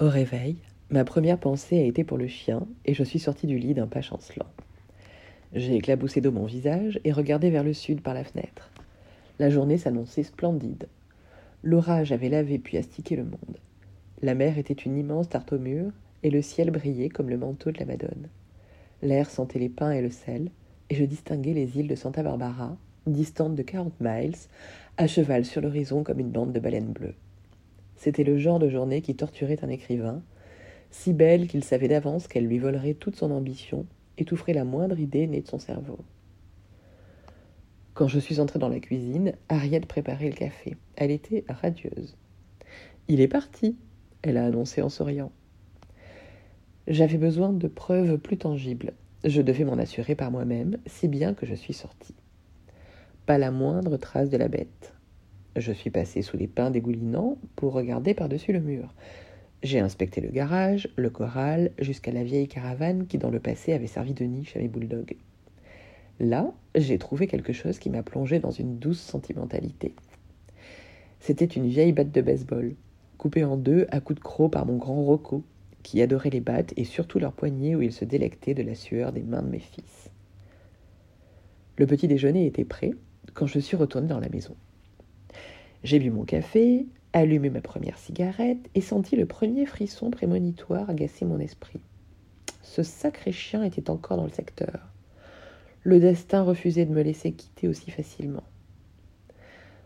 Au réveil, ma première pensée a été pour le chien et je suis sortie du lit d'un pas chancelant. J'ai éclaboussé d'eau mon visage et regardé vers le sud par la fenêtre. La journée s'annonçait splendide. L'orage avait lavé puis astiqué le monde. La mer était une immense tarte au mur et le ciel brillait comme le manteau de la Madone. L'air sentait les pins et le sel et je distinguais les îles de Santa Barbara, distantes de quarante miles, à cheval sur l'horizon comme une bande de baleines bleues. C'était le genre de journée qui torturait un écrivain, si belle qu'il savait d'avance qu'elle lui volerait toute son ambition, étoufferait la moindre idée née de son cerveau. Quand je suis entrée dans la cuisine, Harriet préparait le café. Elle était radieuse. Il est parti, elle a annoncé en souriant. J'avais besoin de preuves plus tangibles. Je devais m'en assurer par moi-même, si bien que je suis sortie. Pas la moindre trace de la bête. Je suis passé sous les pins dégoulinants pour regarder par-dessus le mur. J'ai inspecté le garage, le corral, jusqu'à la vieille caravane qui dans le passé avait servi de niche à mes bulldogs. Là, j'ai trouvé quelque chose qui m'a plongé dans une douce sentimentalité. C'était une vieille batte de baseball, coupée en deux à coups de croc par mon grand Rocco, qui adorait les battes et surtout leurs poignets où il se délectait de la sueur des mains de mes fils. Le petit déjeuner était prêt quand je suis retournée dans la maison. J'ai bu mon café, allumé ma première cigarette et senti le premier frisson prémonitoire agacer mon esprit. Ce sacré chien était encore dans le secteur. Le destin refusait de me laisser quitter aussi facilement.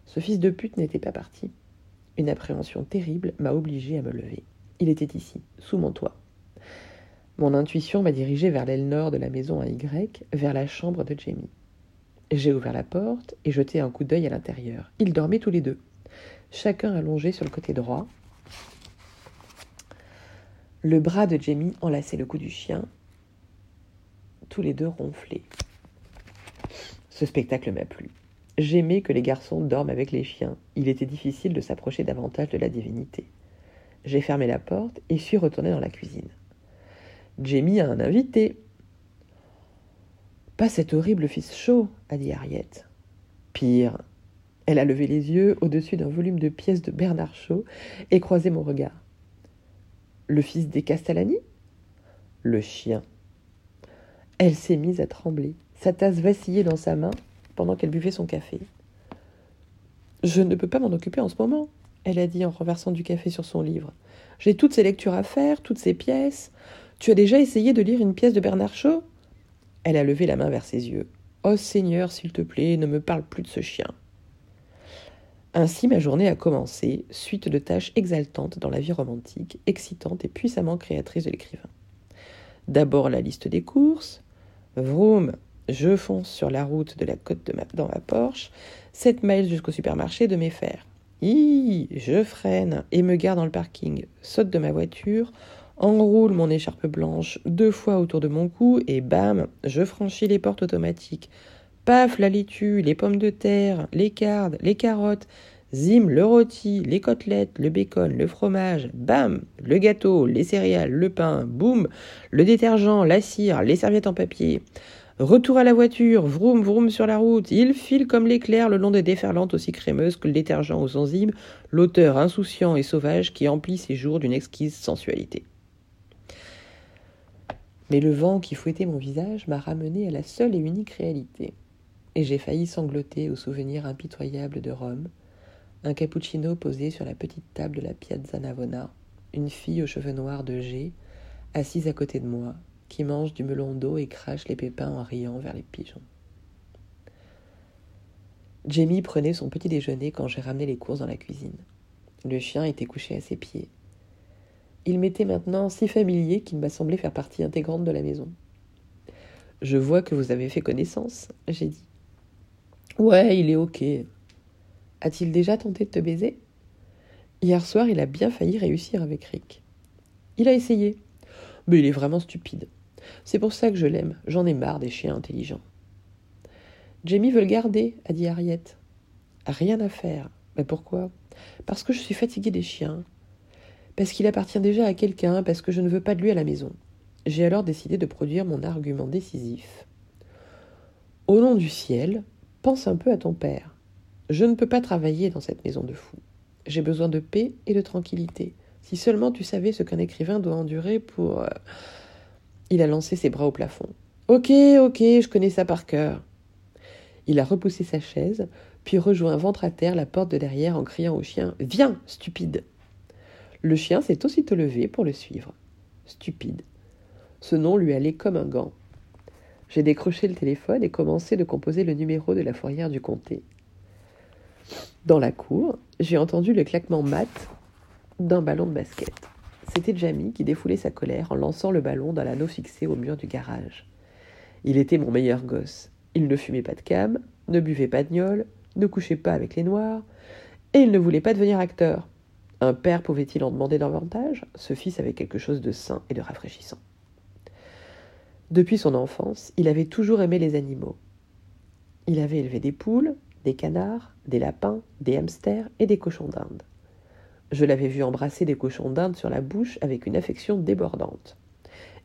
Ce fils de pute n'était pas parti. Une appréhension terrible m'a obligé à me lever. Il était ici, sous mon toit. Mon intuition m'a dirigé vers l'aile nord de la maison à Y, vers la chambre de Jamie. J'ai ouvert la porte et jeté un coup d'œil à l'intérieur. Ils dormaient tous les deux, chacun allongé sur le côté droit. Le bras de Jamie enlaçait le cou du chien. Tous les deux ronflaient. Ce spectacle m'a plu. J'aimais que les garçons dorment avec les chiens. Il était difficile de s'approcher davantage de la divinité. J'ai fermé la porte et suis retourné dans la cuisine. Jamie a un invité, pas cet horrible fils chaud, a dit Harriet. Pire. Elle a levé les yeux au-dessus d'un volume de pièces de Bernard Shaw et croisé mon regard. Le fils des Castellani? Le chien. Elle s'est mise à trembler. Sa tasse vacillait dans sa main pendant qu'elle buvait son café. Je ne peux pas m'en occuper en ce moment, elle a dit en renversant du café sur son livre. J'ai toutes ces lectures à faire, toutes ces pièces. Tu as déjà essayé de lire une pièce de Bernard Shaw? Elle a levé la main vers ses yeux. Oh Seigneur, s'il te plaît, ne me parle plus de ce chien. Ainsi ma journée a commencé, suite de tâches exaltantes dans la vie romantique, excitante et puissamment créatrice de l'écrivain. D'abord la liste des courses. Vroom, je fonce sur la route de la côte de ma, dans ma Porsche, 7 miles jusqu'au supermarché de mes fers. Hi, je freine et me garde dans le parking, saute de ma voiture, enroule mon écharpe blanche deux fois autour de mon cou et bam, je franchis les portes automatiques. Paf, la laitue, les pommes de terre, les cardes, les carottes, zim, le rôti, les côtelettes, le bacon, le fromage, bam, le gâteau, les céréales, le pain, boum, le détergent, la cire, les serviettes en papier. Retour à la voiture, vroom vroom sur la route, il file comme l'éclair le long des déferlantes aussi crémeuses que le détergent aux enzymes, l'auteur insouciant et sauvage qui emplit ses jours d'une exquise sensualité. Mais le vent qui fouettait mon visage m'a ramené à la seule et unique réalité. Et j'ai failli sangloter au souvenir impitoyable de Rome, un cappuccino posé sur la petite table de la Piazza Navona, une fille aux cheveux noirs de G, assise à côté de moi, qui mange du melon d'eau et crache les pépins en riant vers les pigeons. Jamie prenait son petit déjeuner quand j'ai ramené les courses dans la cuisine. Le chien était couché à ses pieds. Il m'était maintenant si familier qu'il m'a semblé faire partie intégrante de la maison. Je vois que vous avez fait connaissance, j'ai dit. Ouais, il est ok. A-t-il déjà tenté de te baiser? Hier soir, il a bien failli réussir avec Rick. Il a essayé. Mais il est vraiment stupide. C'est pour ça que je l'aime. J'en ai marre des chiens intelligents. Jamie veut le garder, a dit Harriet. Rien à faire. Mais pourquoi? Parce que je suis fatiguée des chiens parce qu'il appartient déjà à quelqu'un, parce que je ne veux pas de lui à la maison. J'ai alors décidé de produire mon argument décisif. Au nom du ciel, pense un peu à ton père. Je ne peux pas travailler dans cette maison de fous. J'ai besoin de paix et de tranquillité. Si seulement tu savais ce qu'un écrivain doit endurer pour... Euh, il a lancé ses bras au plafond. Ok, ok, je connais ça par cœur. Il a repoussé sa chaise, puis rejoint ventre à terre la porte de derrière en criant au chien Viens, stupide Le chien s'est aussitôt levé pour le suivre. Stupide. Ce nom lui allait comme un gant. J'ai décroché le téléphone et commencé de composer le numéro de la fourrière du comté. Dans la cour, j'ai entendu le claquement mat d'un ballon de basket. C'était Jamie qui défoulait sa colère en lançant le ballon dans l'anneau fixé au mur du garage. Il était mon meilleur gosse. Il ne fumait pas de cam, ne buvait pas de gnôle, ne couchait pas avec les noirs, et il ne voulait pas devenir acteur. Un père pouvait-il en demander davantage? Ce fils avait quelque chose de sain et de rafraîchissant. Depuis son enfance, il avait toujours aimé les animaux. Il avait élevé des poules, des canards, des lapins, des hamsters et des cochons d'Inde. Je l'avais vu embrasser des cochons d'Inde sur la bouche avec une affection débordante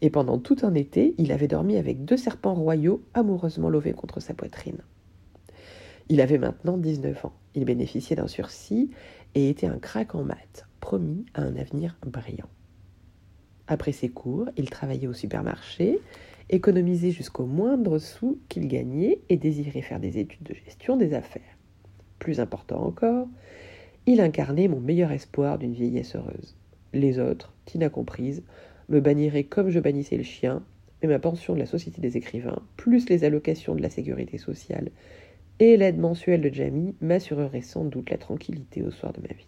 et pendant tout un été, il avait dormi avec deux serpents royaux amoureusement lovés contre sa poitrine. Il avait maintenant 19 ans. Il bénéficiait d'un sursis et était un crack en maths, promis à un avenir brillant. Après ses cours, il travaillait au supermarché, économisait jusqu'au moindre sou qu'il gagnait et désirait faire des études de gestion des affaires. Plus important encore, il incarnait mon meilleur espoir d'une vieillesse heureuse. Les autres, Tina comprise, me bannirait comme je bannissais le chien, mais ma pension de la Société des écrivains, plus les allocations de la sécurité sociale et l'aide mensuelle de Jamie m'assureraient sans doute la tranquillité au soir de ma vie.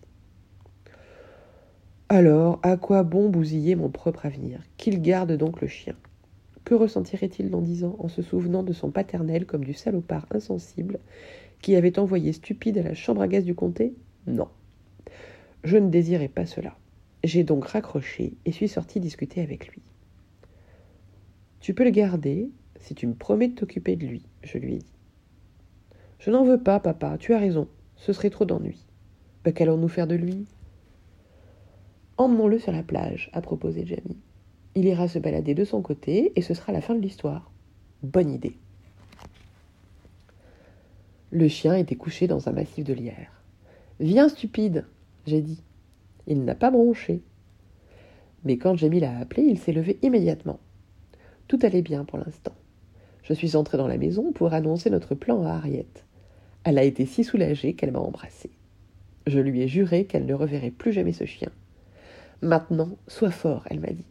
Alors, à quoi bon bousiller mon propre avenir? Qu'il garde donc le chien? Que ressentirait-il dans dix ans en se souvenant de son paternel comme du salopard insensible qui avait envoyé stupide à la chambre à gaz du comté? Non. Je ne désirais pas cela. J'ai donc raccroché et suis sorti discuter avec lui. Tu peux le garder si tu me promets de t'occuper de lui, je lui ai dit. Je n'en veux pas, papa, tu as raison, ce serait trop d'ennui. Qu'allons-nous faire de lui? Emmenons-le sur la plage, a proposé Jamie. Il ira se balader de son côté et ce sera la fin de l'histoire. Bonne idée. Le chien était couché dans un massif de lierre. Viens, stupide, j'ai dit. Il n'a pas bronché. Mais quand Jamie l'a appelé, il s'est levé immédiatement. Tout allait bien pour l'instant. Je suis entrée dans la maison pour annoncer notre plan à Harriet. Elle a été si soulagée qu'elle m'a embrassée. Je lui ai juré qu'elle ne reverrait plus jamais ce chien. Maintenant, sois fort, elle m'a dit.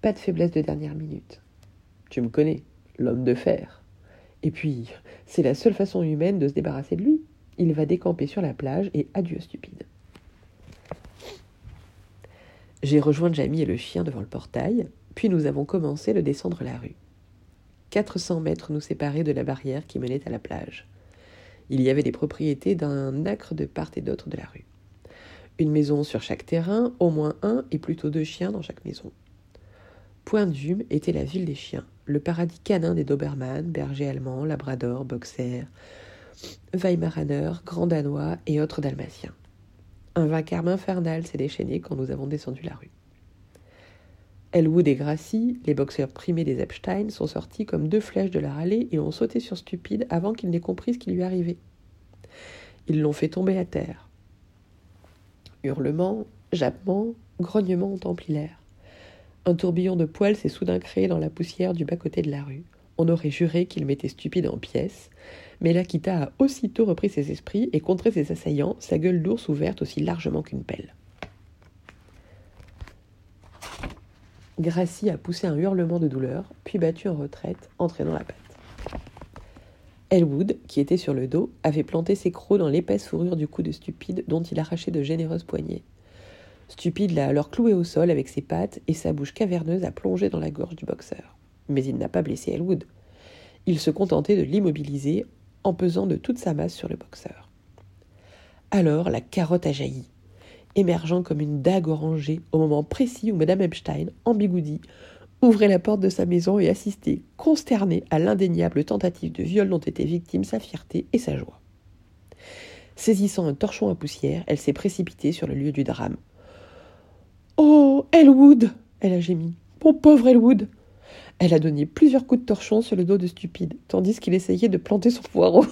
Pas de faiblesse de dernière minute. Tu me connais, l'homme de fer. Et puis, c'est la seule façon humaine de se débarrasser de lui. Il va décamper sur la plage et adieu stupide. J'ai rejoint Jamie et le chien devant le portail, puis nous avons commencé de descendre la rue. 400 mètres nous séparaient de la barrière qui menait à la plage. Il y avait des propriétés d'un acre de part et d'autre de la rue. Une maison sur chaque terrain, au moins un et plutôt deux chiens dans chaque maison. Point d'Hume était la ville des chiens, le paradis canin des Doberman, bergers allemands, labrador, boxers, Weimaraner, grand danois et autres dalmatiens. Un vacarme infernal s'est déchaîné quand nous avons descendu la rue. Elwood et Gracie, les boxeurs primés des Epstein, sont sortis comme deux flèches de leur allée et ont sauté sur Stupide avant qu'il n'ait compris ce qui lui arrivait. Ils l'ont fait tomber à terre. Hurlements, jappements, grognements ont empli l'air. Un tourbillon de poils s'est soudain créé dans la poussière du bas-côté de la rue. On aurait juré qu'il mettait Stupide en pièces, mais l'Akita a aussitôt repris ses esprits et contré ses assaillants, sa gueule d'ours ouverte aussi largement qu'une pelle. Gracie a poussé un hurlement de douleur, puis battu en retraite, entraînant la patte. Elwood, qui était sur le dos, avait planté ses crocs dans l'épaisse fourrure du cou de Stupide, dont il arrachait de généreuses poignées. Stupide l'a alors cloué au sol avec ses pattes et sa bouche caverneuse a plongé dans la gorge du boxeur. Mais il n'a pas blessé Elwood. Il se contentait de l'immobiliser en pesant de toute sa masse sur le boxeur. Alors la carotte a jailli, émergeant comme une dague orangée au moment précis où Madame Epstein, bigoudi, ouvrait la porte de sa maison et assistait, consternée à l'indéniable tentative de viol dont était victime sa fierté et sa joie. Saisissant un torchon à poussière, elle s'est précipitée sur le lieu du drame. Oh, Elwood elle a gémi. Mon pauvre Elwood elle a donné plusieurs coups de torchon sur le dos de Stupide, tandis qu'il essayait de planter son poireau.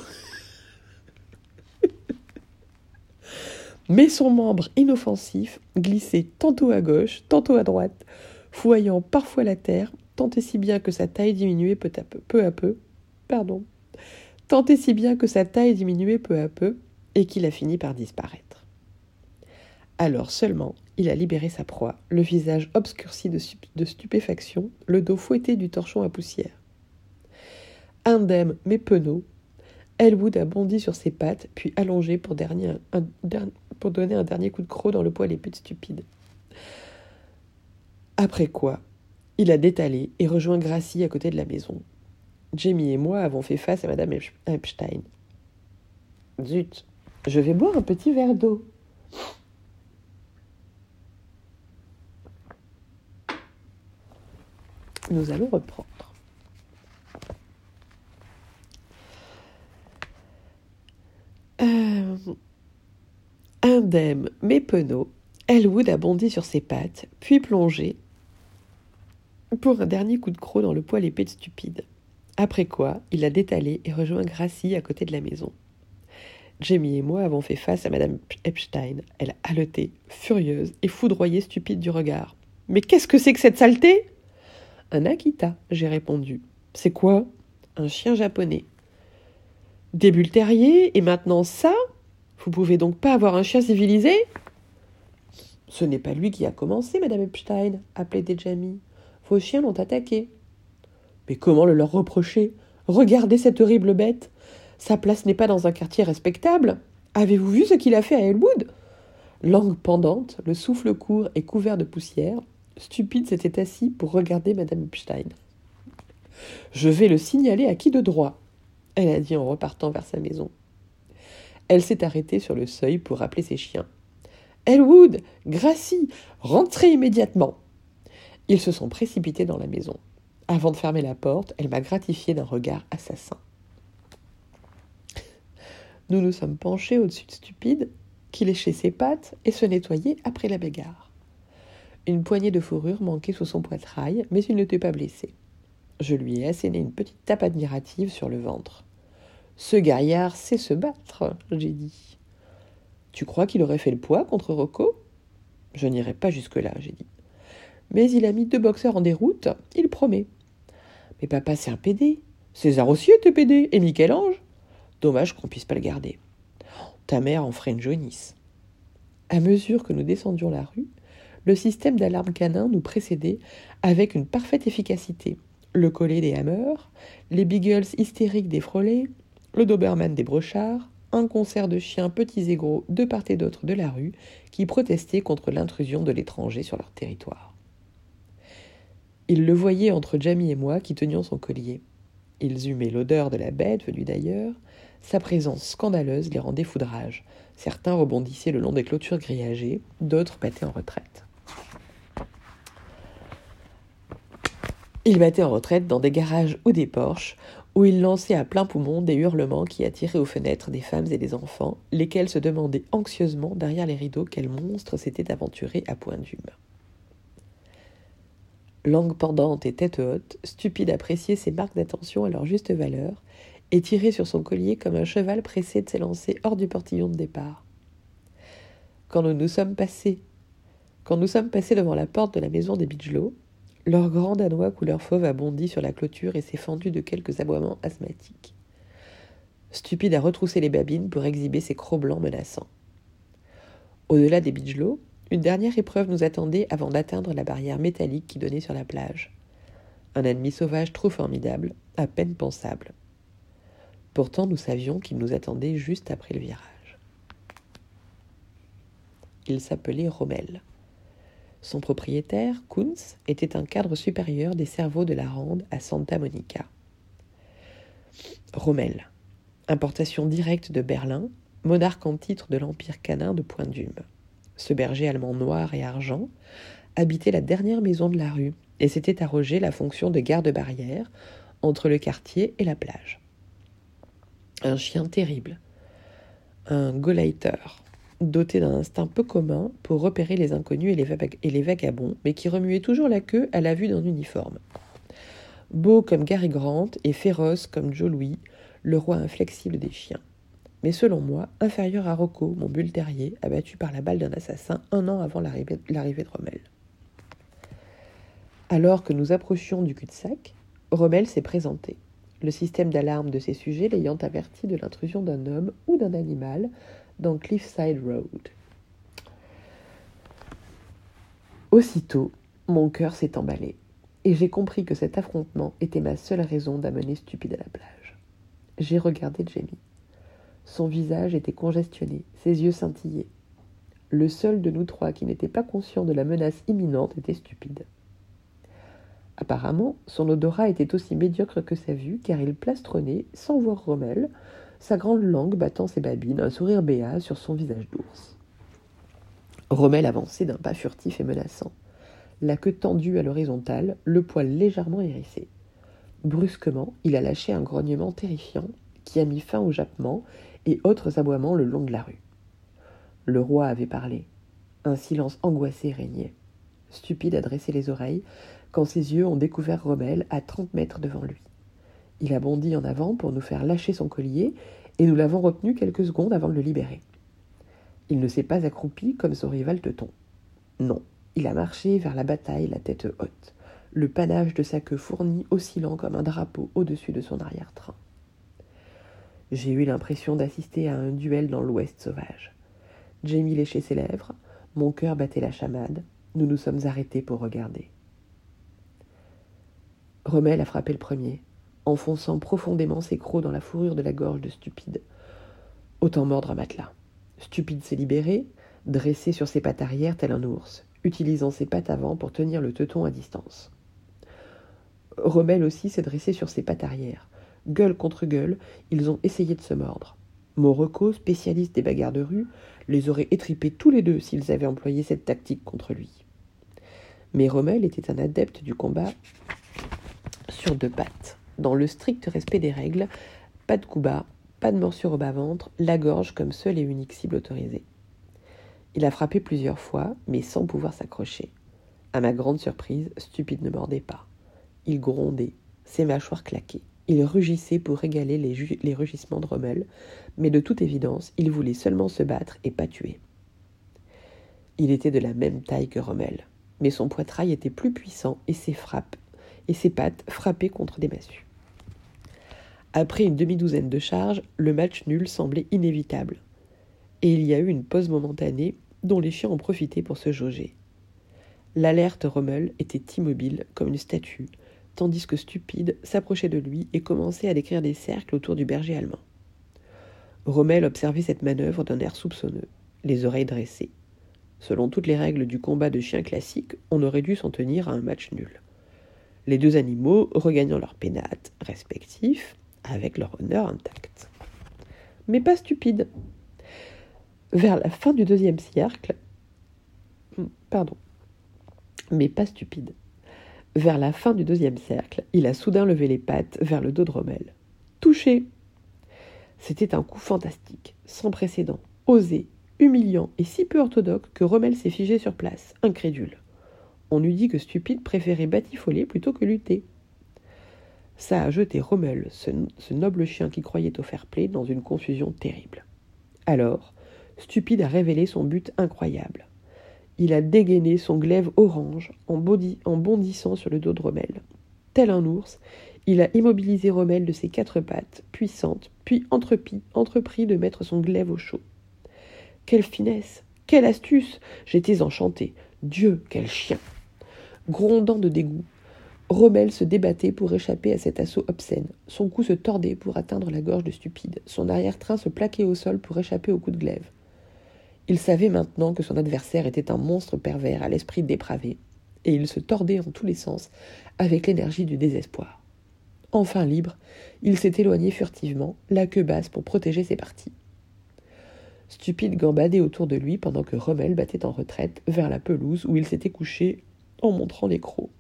Mais son membre inoffensif glissait tantôt à gauche, tantôt à droite, fouillant parfois la terre, tant et si bien que sa taille diminuait peu à peu, pardon, tant et si bien que sa taille diminuait peu à peu, et qu'il a fini par disparaître. Alors seulement, il a libéré sa proie, le visage obscurci de, de stupéfaction, le dos fouetté du torchon à poussière. Indemne mais penaud, Elwood a bondi sur ses pattes, puis allongé pour, dernier, pour donner un dernier coup de croc dans le poil épais de stupide. Après quoi, il a détalé et rejoint Gracie à côté de la maison. Jamie et moi avons fait face à Madame Epstein. Zut, je vais boire un petit verre d'eau. Nous allons reprendre. Euh, indemne mais penaud, Elwood a bondi sur ses pattes, puis plongé pour un dernier coup de croc dans le poil épais de stupide. Après quoi, il a détalé et rejoint Gracie à côté de la maison. Jamie et moi avons fait face à Madame Epstein. Elle a haleté, furieuse et foudroyée stupide du regard. Mais qu'est-ce que c'est que cette saleté? Un Akita, j'ai répondu. C'est quoi? Un chien japonais. Des et maintenant ça? Vous pouvez donc pas avoir un chien civilisé? Ce n'est pas lui qui a commencé, Madame Epstein, a plaidé Jamie. Vos chiens l'ont attaqué. Mais comment le leur reprocher? Regardez cette horrible bête. Sa place n'est pas dans un quartier respectable. Avez-vous vu ce qu'il a fait à Elwood Langue pendante, le souffle court et couvert de poussière, Stupide s'était assis pour regarder Madame Epstein. Je vais le signaler à qui de droit? Elle a dit en repartant vers sa maison. Elle s'est arrêtée sur le seuil pour rappeler ses chiens. Elwood, Gracie, rentrez immédiatement. Ils se sont précipités dans la maison. Avant de fermer la porte, elle m'a gratifié d'un regard assassin. Nous nous sommes penchés au-dessus de Stupide, qui léchait ses pattes et se nettoyait après la bagarre. Une poignée de fourrure manquait sous son poitrail, mais il n'était pas blessé. Je lui ai asséné une petite tape admirative sur le ventre. Ce gaillard sait se battre, j'ai dit. Tu crois qu'il aurait fait le poids contre Rocco? Je n'irai pas jusque-là, j'ai dit. Mais il a mis deux boxeurs en déroute, il promet. Mais papa, c'est un PD. César aussi était PD, et Michel-Ange? Dommage qu'on puisse pas le garder. Ta mère en ferait une jaunisse. À mesure que nous descendions la rue, le système d'alarme canin nous précédait avec une parfaite efficacité. Le collet des hammers, les beagles hystériques des frôlés, le Doberman des Brochards, un concert de chiens petits et gros de part et d'autre de la rue qui protestaient contre l'intrusion de l'étranger sur leur territoire. Il le voyait entre Jamie et moi qui tenions son collier. Ils humaient l'odeur de la bête venue d'ailleurs. Sa présence scandaleuse les rendait foudrage. Certains rebondissaient le long des clôtures grillagées, d'autres battaient en retraite. Ils battaient en retraite dans des garages ou des porches, où il lançait à plein poumon des hurlements qui attiraient aux fenêtres des femmes et des enfants, lesquels se demandaient anxieusement derrière les rideaux quel monstre s'était aventuré à point d'hume. Langue pendante et tête haute, stupide appréciait ces marques d'attention à leur juste valeur, et tirait sur son collier comme un cheval pressé de s'élancer hors du portillon de départ. Quand nous nous sommes passés, quand nous sommes passés devant la porte de la maison des Bigelow, leur grand danois couleur fauve a bondi sur la clôture et s'est fendu de quelques aboiements asthmatiques. Stupide a retroussé les babines pour exhiber ses crocs blancs menaçants. Au-delà des bigelots, une dernière épreuve nous attendait avant d'atteindre la barrière métallique qui donnait sur la plage. Un ennemi sauvage trop formidable, à peine pensable. Pourtant, nous savions qu'il nous attendait juste après le virage. Il s'appelait Rommel. Son propriétaire, Kunz, était un cadre supérieur des cerveaux de la Rande à Santa Monica. Rommel, importation directe de Berlin, monarque en titre de l'Empire canin de Point d'Hume. Ce berger allemand noir et argent habitait la dernière maison de la rue et s'était arrogé la fonction de garde-barrière entre le quartier et la plage. Un chien terrible, un Gauleiter, doté d'un instinct peu commun pour repérer les inconnus et les, vagabonds, mais qui remuait toujours la queue à la vue d'un uniforme. Beau comme Gary Grant et féroce comme Joe Louis, le roi inflexible des chiens. mais selon moi, inférieur à Rocco, mon bulle terrier, abattu par la balle d'un assassin un an avant l'arrivée de Rommel. Alors que nous approchions du cul-de-sac, Rommel s'est présenté, le système d'alarme de ses sujets l'ayant averti de l'intrusion d'un homme ou d'un animal dans Cliffside Road. Aussitôt, mon cœur s'est emballé, et j'ai compris que cet affrontement était ma seule raison d'amener Stupide à la plage. J'ai regardé Jamie. Son visage était congestionné, ses yeux scintillaient. Le seul de nous trois qui n'était pas conscient de la menace imminente était stupide. Apparemment, son odorat était aussi médiocre que sa vue, car il plastronnait, sans voir Rommel, sa grande langue battant ses babines, un sourire béat sur son visage d'ours. Rommel avançait d'un pas furtif et menaçant, la queue tendue à l'horizontale, le poil légèrement hérissé. Brusquement, il a lâché un grognement terrifiant qui a mis fin au jappement et autres aboiements le long de la rue. Le roi avait parlé. Un silence angoissé régnait. Stupide a dressé les oreilles quand ses yeux ont découvert Rommel à trente mètres devant lui. Il a bondi en avant pour nous faire lâcher son collier et nous l'avons retenu quelques secondes avant de le libérer. Il ne s'est pas accroupi comme son rival Teuton. Non, il a marché vers la bataille la tête haute, le panache de sa queue fourni oscillant comme un drapeau au-dessus de son arrière-train. J'ai eu l'impression d'assister à un duel dans l'Ouest sauvage. Jamie léchait ses lèvres, mon cœur battait la chamade, nous nous sommes arrêtés pour regarder. Rommel a frappé le premier, enfonçant profondément ses crocs dans la fourrure de la gorge de Stupide. Autant mordre un matelas. Stupide s'est libéré, dressé sur ses pattes arrière tel un ours, utilisant ses pattes avant pour tenir le teuton à distance. Rommel aussi s'est dressé sur ses pattes arrière. Gueule contre gueule, ils ont essayé de se mordre. Morocco, spécialiste des bagarres de rue, les aurait étripés tous les deux s'ils avaient employé cette tactique contre lui. Mais Rommel était un adepte du combat sur deux pattes, dans le strict respect des règles, pas de coups bas, pas de morsure au bas-ventre, la gorge comme seule et unique cible autorisée. Il a frappé plusieurs fois, mais sans pouvoir s'accrocher. À ma grande surprise, Stupide ne mordait pas. Il grondait, ses mâchoires claquaient. Il rugissait pour régaler les, les rugissements de Rommel, mais de toute évidence, il voulait seulement se battre et pas tuer. Il était de la même taille que Rommel, mais son poitrail était plus puissant et ses frappes et ses pattes frappaient contre des massues. Après une demi-douzaine de charges, le match nul semblait inévitable et il y a eu une pause momentanée dont les chiens ont profité pour se jauger. L'alerte Rommel était immobile comme une statue, tandis que Stupide s'approchait de lui et commençait à décrire des cercles autour du berger allemand. Rommel observait cette manœuvre d'un air soupçonneux, les oreilles dressées. Selon toutes les règles du combat de chiens classique, on aurait dû s'en tenir à un match nul. Les deux animaux regagnant leurs pénates respectifs avec leur honneur intact. Mais pas stupide. Vers la fin du deuxième cercle, hmm, pardon, mais pas stupide. Vers la fin du deuxième cercle, il a soudain levé les pattes vers le dos de Rommel. Touché C'était un coup fantastique, sans précédent, osé, humiliant et si peu orthodoxe que Rommel s'est figé sur place, incrédule. On eût dit que Stupide préférait batifoler plutôt que lutter. Ça a jeté Rommel, ce, noble chien qui croyait au fair-play, dans une confusion terrible. Alors, Stupide a révélé son but incroyable. Il a dégainé son glaive orange en, bondissant sur le dos de Rommel. Tel un ours, il a immobilisé Rommel de ses quatre pattes, puissantes, puis entrepris de mettre son glaive au chaud. Quelle finesse Quelle astuce J'étais enchanté. Dieu, quel chien Grondant de dégoût, Rommel se débattait pour échapper à cet assaut obscène. Son cou se tordait pour atteindre la gorge de Stupide. Son arrière-train se plaquait au sol pour échapper au coup de glaive. Il savait maintenant que son adversaire était un monstre pervers à l'esprit dépravé, et il se tordait en tous les sens avec l'énergie du désespoir. Enfin libre, il s'est éloigné furtivement, la queue basse pour protéger ses parties. Stupide gambadait autour de lui pendant que Rommel battait en retraite vers la pelouse où il s'était couché en montrant les crocs.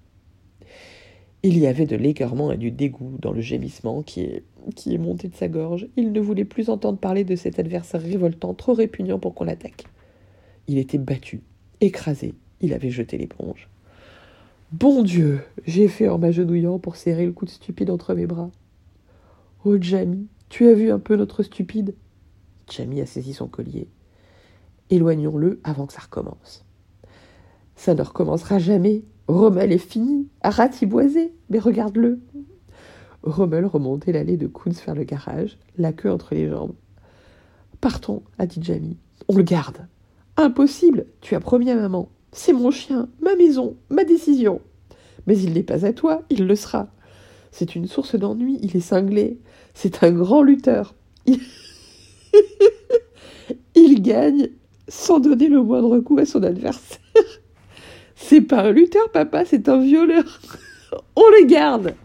Il y avait de l'écœurement et du dégoût dans le gémissement qui est, qui est monté de sa gorge. Il ne voulait plus entendre parler de cet adversaire révoltant, trop répugnant pour qu'on l'attaque. Il était battu, écrasé, il avait jeté l'éponge. Bon Dieu j'ai fait en m'agenouillant pour serrer le coup de stupide entre mes bras. Oh Jamie, tu as vu un peu notre stupide? Jamie a saisi son collier. Éloignons-le avant que ça recommence. Ça ne recommencera jamais. Rommel est fini, à ratiboiser, mais regarde-le. Rommel remontait l'allée de Kunz vers le garage, la queue entre les jambes. Partons, a dit Jamie. On le garde. Impossible, tu as promis à maman. C'est mon chien, ma maison, ma décision. Mais il n'est pas à toi, il le sera. C'est une source d'ennui, il est cinglé. C'est un grand lutteur. Il gagne sans donner le moindre coup à son adversaire. C'est pas un lutteur, papa, c'est un violeur. On le garde.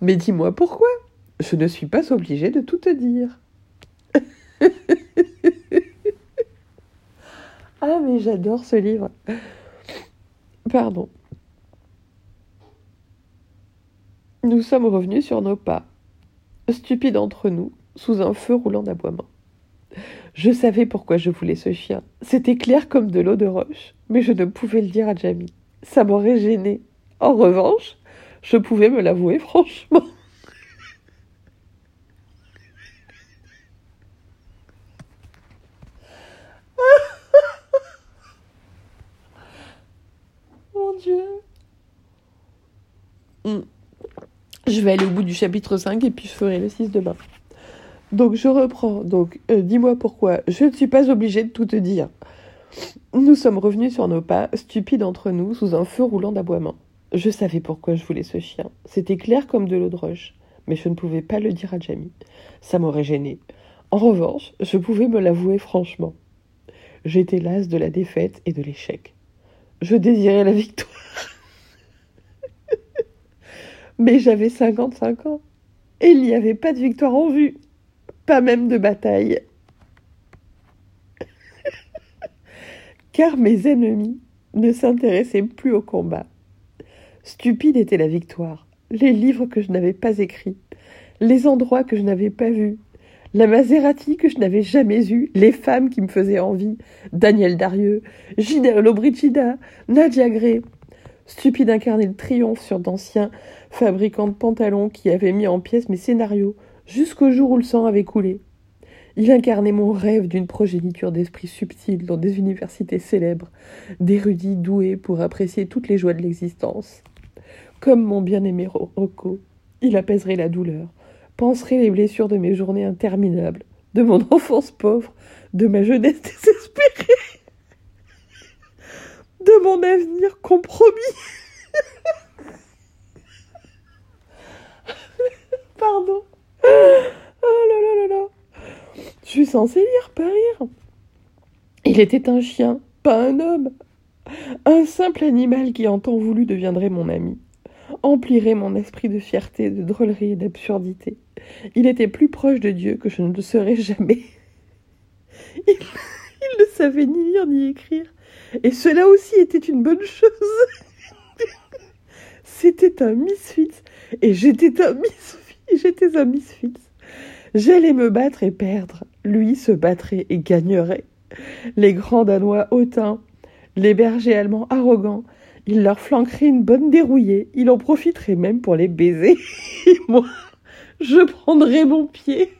Mais dis-moi pourquoi Je ne suis pas obligée de tout te dire. ah, mais j'adore ce livre. Pardon. Nous sommes revenus sur nos pas, stupides entre nous, sous un feu roulant d'aboiement. Je savais pourquoi je voulais ce chien. C'était clair comme de l'eau de roche, mais je ne pouvais le dire à Jamie. Ça m'aurait gêné. En revanche, je pouvais me l'avouer franchement. Mon Dieu. Hmm. Je vais aller au bout du chapitre 5 et puis je ferai le 6 demain. Donc je reprends. Donc euh, dis-moi pourquoi. Je ne suis pas obligée de tout te dire. Nous sommes revenus sur nos pas, stupides entre nous, sous un feu roulant d'aboiement. Je savais pourquoi je voulais ce chien. C'était clair comme de l'eau de roche. Mais je ne pouvais pas le dire à Jamie. Ça m'aurait gêné. En revanche, je pouvais me l'avouer franchement. J'étais lasse de la défaite et de l'échec. Je désirais la victoire. Mais j'avais 55 ans. Et il n'y avait pas de victoire en vue. Pas même de bataille. Car mes ennemis ne s'intéressaient plus au combat. Stupide était la victoire, les livres que je n'avais pas écrits, les endroits que je n'avais pas vus, la Maserati que je n'avais jamais eue, les femmes qui me faisaient envie, Daniel Darieux, Gina Lobricida, Nadia Gray. Stupide incarnait le triomphe sur d'anciens fabricants de pantalons qui avaient mis en pièces mes scénarios jusqu'au jour où le sang avait coulé. Il incarnait mon rêve d'une progéniture d'esprits subtils dans des universités célèbres, d'érudits doués pour apprécier toutes les joies de l'existence. Comme mon bien-aimé Rocco, il apaiserait la douleur, penserait les blessures de mes journées interminables, de mon enfance pauvre, de ma jeunesse désespérée, de mon avenir compromis. Pardon. Oh là là là là. Je suis censée lire, pas rire. Il était un chien, pas un homme. Un simple animal qui en temps voulu deviendrait mon ami emplirait mon esprit de fierté, de drôlerie et d'absurdité. Il était plus proche de Dieu que je ne le serais jamais. Il, il, ne savait ni lire ni écrire, et cela aussi était une bonne chose. C'était un misfit, et j'étais un misfit, j'étais un misfit. J'allais me battre et perdre, lui se battrait et gagnerait. Les grands Danois hautains, les bergers allemands arrogants, il leur flanquerait une bonne dérouillée, il en profiterait même pour les baiser. Moi, je prendrais mon pied.